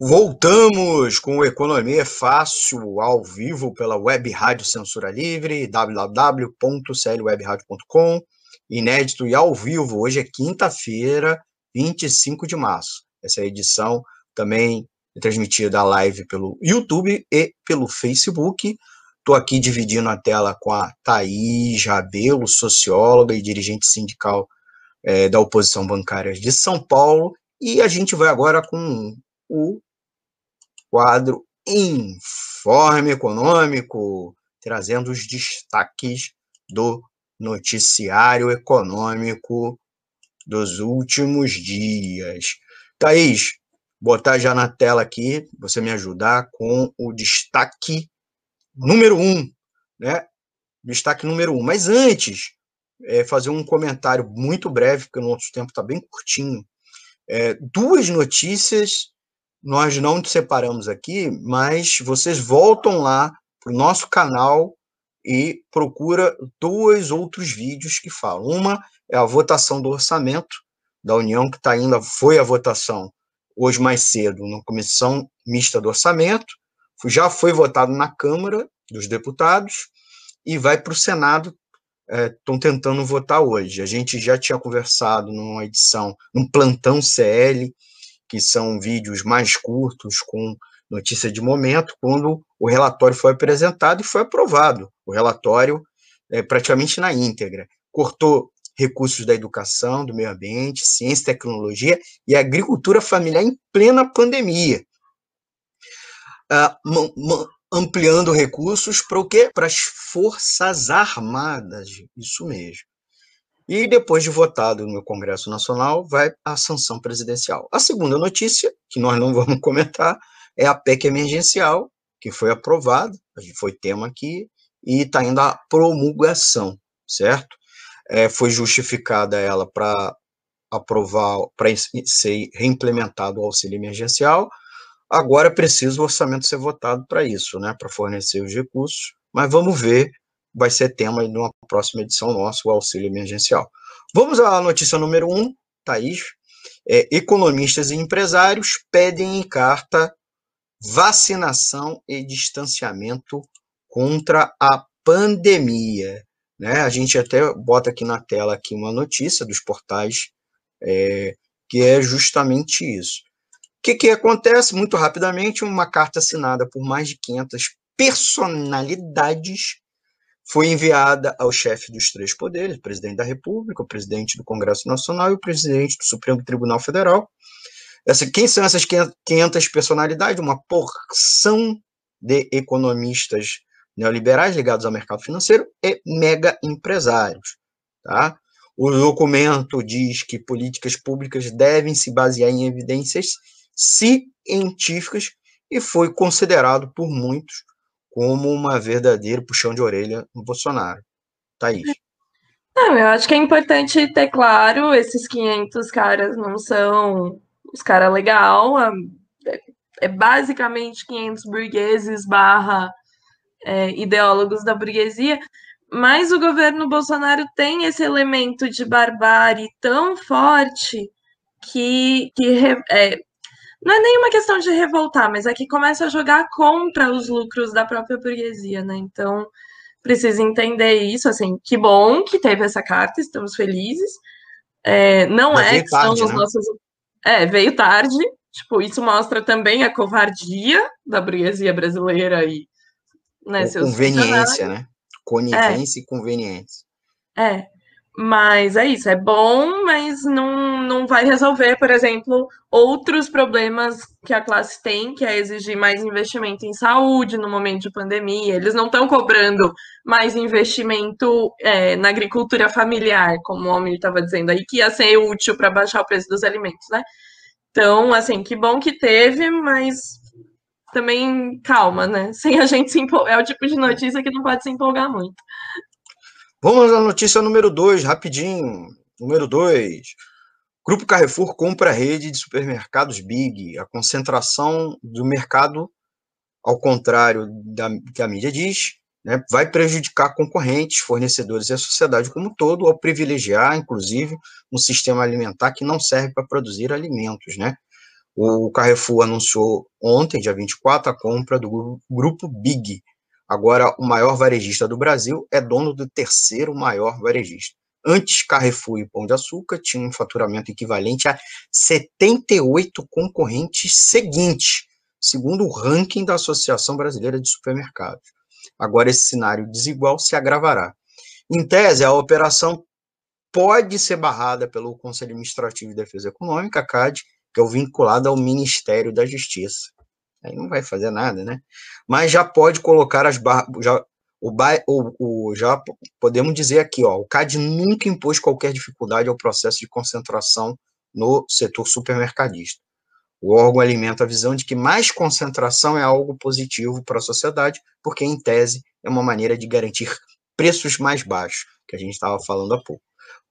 Voltamos com o Economia Fácil ao vivo pela Web Rádio Censura Livre, www.clwebradio.com, inédito e ao vivo. Hoje é quinta-feira, 25 de março. Essa é a edição também é transmitida live pelo YouTube e pelo Facebook. Estou aqui dividindo a tela com a Thaís Rabelo, socióloga e dirigente sindical é, da oposição bancária de São Paulo. E a gente vai agora com o quadro Informe Econômico, trazendo os destaques do noticiário econômico dos últimos dias. Thaís, botar já na tela aqui, você me ajudar com o destaque número um, né? Destaque número um. Mas antes, é, fazer um comentário muito breve, porque o nosso tempo está bem curtinho. É, duas notícias nós não separamos aqui, mas vocês voltam lá para o nosso canal e procura dois outros vídeos que falam. Uma é a votação do orçamento da União, que está ainda foi a votação hoje mais cedo na Comissão Mista do Orçamento, já foi votado na Câmara dos Deputados e vai para o Senado, estão é, tentando votar hoje. A gente já tinha conversado numa edição, num plantão CL, que são vídeos mais curtos, com notícia de momento, quando o relatório foi apresentado e foi aprovado. O relatório é praticamente na íntegra. Cortou recursos da educação, do meio ambiente, ciência tecnologia e agricultura familiar em plena pandemia. Uh, ampliando recursos para o quê? Para as Forças Armadas, isso mesmo. E depois de votado no Congresso Nacional, vai a sanção presidencial. A segunda notícia, que nós não vamos comentar, é a PEC emergencial, que foi aprovada, foi tema aqui, e está indo à promulgação, certo? É, foi justificada ela para aprovar, para ser reimplementado o auxílio emergencial, agora precisa o orçamento ser votado para isso, né, para fornecer os recursos, mas vamos ver vai ser tema de uma próxima edição nossa, o auxílio emergencial. Vamos à notícia número um, Thaís. É, economistas e empresários pedem em carta vacinação e distanciamento contra a pandemia. Né? A gente até bota aqui na tela aqui uma notícia dos portais é, que é justamente isso. O que, que acontece? Muito rapidamente, uma carta assinada por mais de 500 personalidades foi enviada ao chefe dos três poderes, o presidente da República, o presidente do Congresso Nacional e o presidente do Supremo Tribunal Federal. Essa, quem são essas 500 personalidades? Uma porção de economistas neoliberais ligados ao mercado financeiro e mega empresários. Tá? O documento diz que políticas públicas devem se basear em evidências científicas e foi considerado por muitos como uma verdadeira puxão de orelha no Bolsonaro. Thaís. Não, eu acho que é importante ter claro, esses 500 caras não são os caras legal, é, é, basicamente 500 burgueses barra é, ideólogos da burguesia, mas o governo Bolsonaro tem esse elemento de barbárie tão forte que, que é, não é nenhuma questão de revoltar, mas é que começa a jogar contra os lucros da própria burguesia, né? Então, precisa entender isso, assim, que bom que teve essa carta, estamos felizes. É, não mas é que tarde, são os né? nossos. É, veio tarde. Tipo, isso mostra também a covardia da burguesia brasileira e né, seus conveniência, né? Conivência é. e conveniência. É. Mas é isso, é bom, mas não, não vai resolver, por exemplo, outros problemas que a classe tem, que é exigir mais investimento em saúde no momento de pandemia. Eles não estão cobrando mais investimento é, na agricultura familiar, como o homem estava dizendo aí, que ia ser útil para baixar o preço dos alimentos, né? Então, assim, que bom que teve, mas também calma, né? Sem a gente se empolgar. É o tipo de notícia que não pode se empolgar muito. Vamos à notícia número 2, rapidinho. Número 2. Grupo Carrefour compra a rede de supermercados Big. A concentração do mercado, ao contrário da que a mídia diz, né, vai prejudicar concorrentes, fornecedores e a sociedade como um todo, ao privilegiar, inclusive, um sistema alimentar que não serve para produzir alimentos. Né? O Carrefour anunciou ontem, dia 24, a compra do grupo Big. Agora, o maior varejista do Brasil é dono do terceiro maior varejista. Antes, Carrefour e Pão de Açúcar tinham um faturamento equivalente a 78 concorrentes seguintes, segundo o ranking da Associação Brasileira de Supermercados. Agora, esse cenário desigual se agravará. Em tese, a operação pode ser barrada pelo Conselho Administrativo de Defesa Econômica, CAD, que é o vinculado ao Ministério da Justiça. Aí não vai fazer nada, né? Mas já pode colocar as barras. O, o, o, já podemos dizer aqui, ó, o CAD nunca impôs qualquer dificuldade ao processo de concentração no setor supermercadista. O órgão alimenta a visão de que mais concentração é algo positivo para a sociedade, porque, em tese, é uma maneira de garantir preços mais baixos, que a gente estava falando há pouco.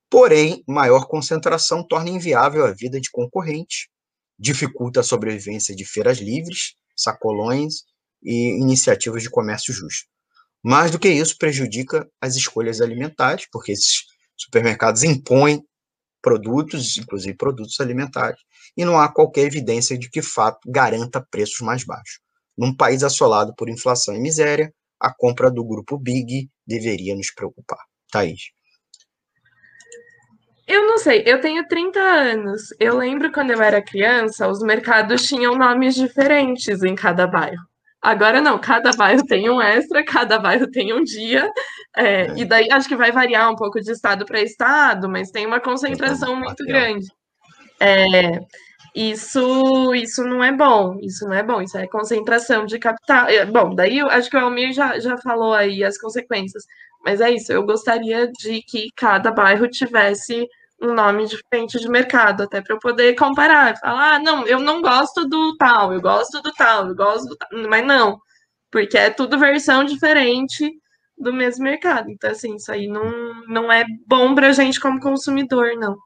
Porém, maior concentração torna inviável a vida de concorrentes, dificulta a sobrevivência de feiras livres, sacolões e iniciativas de comércio justo. Mais do que isso, prejudica as escolhas alimentares, porque esses supermercados impõem produtos, inclusive produtos alimentares, e não há qualquer evidência de que fato garanta preços mais baixos. Num país assolado por inflação e miséria, a compra do grupo Big deveria nos preocupar. Thaís. Eu não sei, eu tenho 30 anos. Eu lembro quando eu era criança, os mercados tinham nomes diferentes em cada bairro. Agora não, cada bairro tem um extra, cada bairro tem um dia, é, é. e daí acho que vai variar um pouco de estado para estado, mas tem uma concentração muito grande. É, isso, isso não é bom, isso não é bom, isso é concentração de capital. É, bom, daí eu acho que o Almir já, já falou aí as consequências, mas é isso, eu gostaria de que cada bairro tivesse um nome diferente de mercado, até para eu poder comparar, falar, ah, não, eu não gosto do tal, eu gosto do tal, eu gosto do tal, mas não, porque é tudo versão diferente do mesmo mercado. Então, assim, isso aí não, não é bom para a gente como consumidor, não.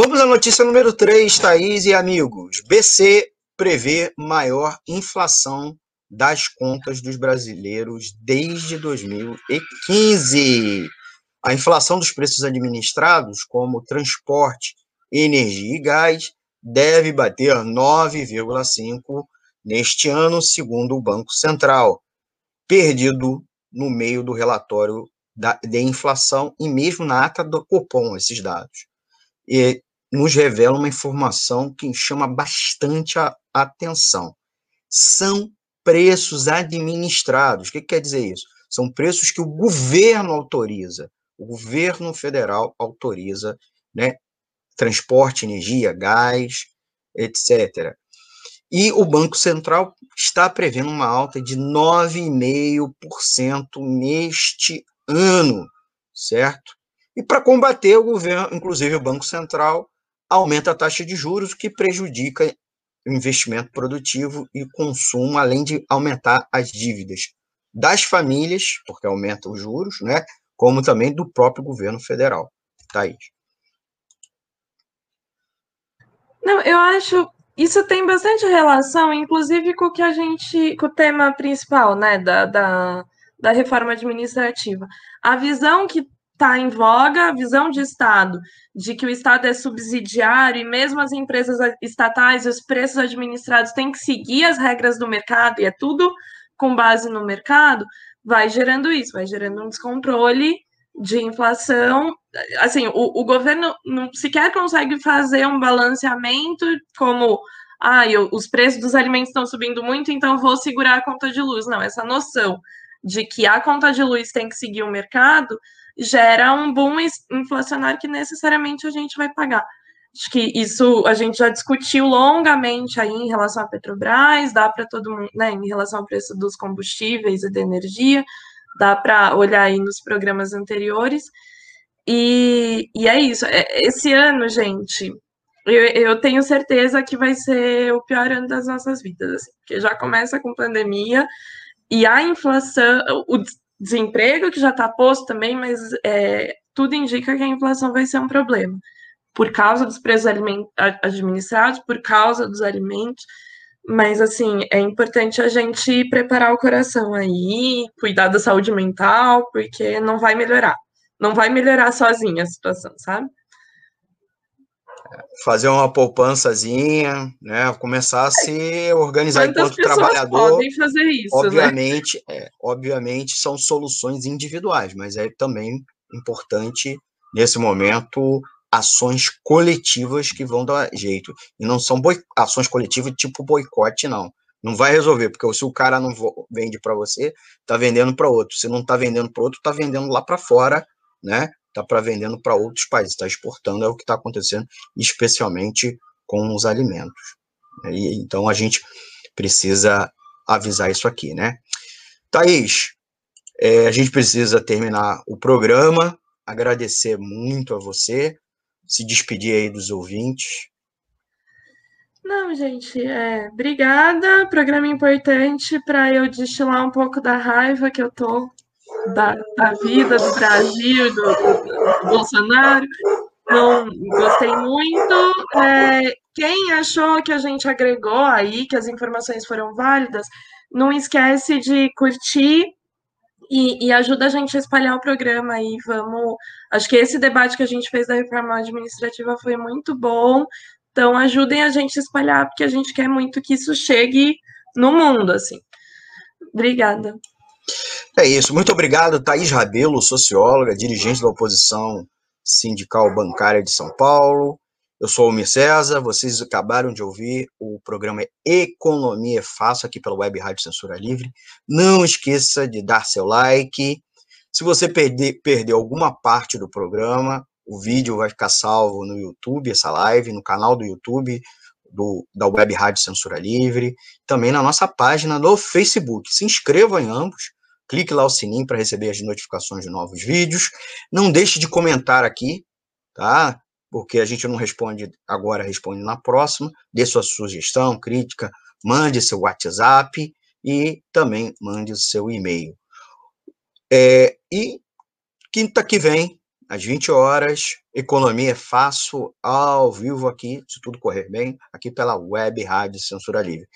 Vamos à notícia número 3, Thaís e amigos. BC prevê maior inflação das contas dos brasileiros desde 2015. A inflação dos preços administrados, como transporte, energia e gás, deve bater 9,5% neste ano, segundo o Banco Central, perdido no meio do relatório da, de inflação e mesmo na ata do Copom, esses dados. E nos revela uma informação que chama bastante a atenção. São preços administrados. O que quer dizer isso? São preços que o governo autoriza. O governo federal autoriza, né? Transporte, energia, gás, etc. E o Banco Central está prevendo uma alta de 9,5% neste ano, certo? E para combater o governo, inclusive o Banco Central, aumenta a taxa de juros, o que prejudica o investimento produtivo e consumo, além de aumentar as dívidas das famílias, porque aumenta os juros, né, como também do próprio governo federal. Thaís. Não, eu acho isso tem bastante relação, inclusive, com o que a gente, com o tema principal, né, da, da, da reforma administrativa. A visão que está em voga a visão de Estado, de que o Estado é subsidiário e mesmo as empresas estatais e os preços administrados têm que seguir as regras do mercado, e é tudo com base no mercado, vai gerando isso, vai gerando um descontrole de inflação. Assim, o, o governo não sequer consegue fazer um balanceamento como ah, eu, os preços dos alimentos estão subindo muito, então vou segurar a conta de luz. Não, essa noção de que a conta de luz tem que seguir o mercado gera um boom inflacionário que necessariamente a gente vai pagar. Acho que isso a gente já discutiu longamente aí em relação à Petrobras, dá para todo mundo, né, em relação ao preço dos combustíveis e da energia, dá para olhar aí nos programas anteriores. E, e é isso. É, esse ano, gente, eu, eu, tenho certeza que vai ser o pior ano das nossas vidas, assim, porque já começa com pandemia e a inflação, o desemprego que já está posto também, mas é, tudo indica que a inflação vai ser um problema por causa dos preços administrados, por causa dos alimentos. Mas, assim, é importante a gente preparar o coração aí, cuidar da saúde mental, porque não vai melhorar. Não vai melhorar sozinha a situação, sabe? Fazer uma poupançazinha, né? Começar a se organizar Quantas enquanto trabalhador. podem fazer isso, né? obviamente, né? é, obviamente são soluções individuais, mas é também importante nesse momento ações coletivas que vão dar jeito e não são ações coletivas tipo boicote não. Não vai resolver, porque se o cara não vende para você, tá vendendo para outro. Se não tá vendendo para outro, tá vendendo lá para fora, né? Tá para vendendo para outros países, está exportando, é o que está acontecendo, especialmente com os alimentos. E, então a gente precisa avisar isso aqui, né? Thaís, é, a gente precisa terminar o programa, agradecer muito a você, se despedir aí dos ouvintes. Não, gente, é, obrigada. Programa importante para eu destilar um pouco da raiva que eu tô da, da vida do Brasil, do, do, do Bolsonaro. Não gostei muito. É, quem achou que a gente agregou aí, que as informações foram válidas, não esquece de curtir e, e, ajuda a gente a espalhar o programa aí. Vamos. Acho que esse debate que a gente fez da reforma administrativa foi muito bom. Então, ajudem a gente a espalhar, porque a gente quer muito que isso chegue no mundo, assim. Obrigada. É isso. Muito obrigado, Thaís Rabelo, socióloga, dirigente da oposição sindical bancária de São Paulo. Eu sou o Mir César, vocês acabaram de ouvir o programa Economia é Fácil aqui pela Web Rádio Censura Livre. Não esqueça de dar seu like. Se você perder, perder alguma parte do programa, o vídeo vai ficar salvo no YouTube, essa live, no canal do YouTube do, da Web Rádio Censura Livre, também na nossa página no Facebook. Se inscreva em ambos, clique lá o sininho para receber as notificações de novos vídeos. Não deixe de comentar aqui, tá? Porque a gente não responde agora, responde na próxima. Dê sua sugestão, crítica, mande seu WhatsApp e também mande seu e-mail. É, e quinta que vem às 20 horas. Economia é fácil, ao vivo aqui, se tudo correr bem, aqui pela Web Rádio Censura Livre.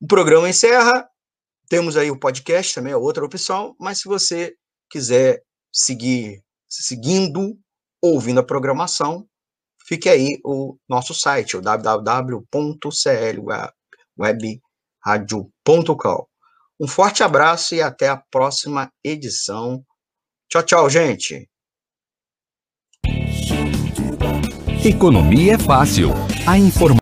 O programa encerra. Temos aí o podcast também, é outra opção, mas se você quiser seguir seguindo, ouvindo a programação, fique aí o nosso site, o www.clwebradio.com. Um forte abraço e até a próxima edição. Tchau, tchau, gente. Economia é fácil. A informação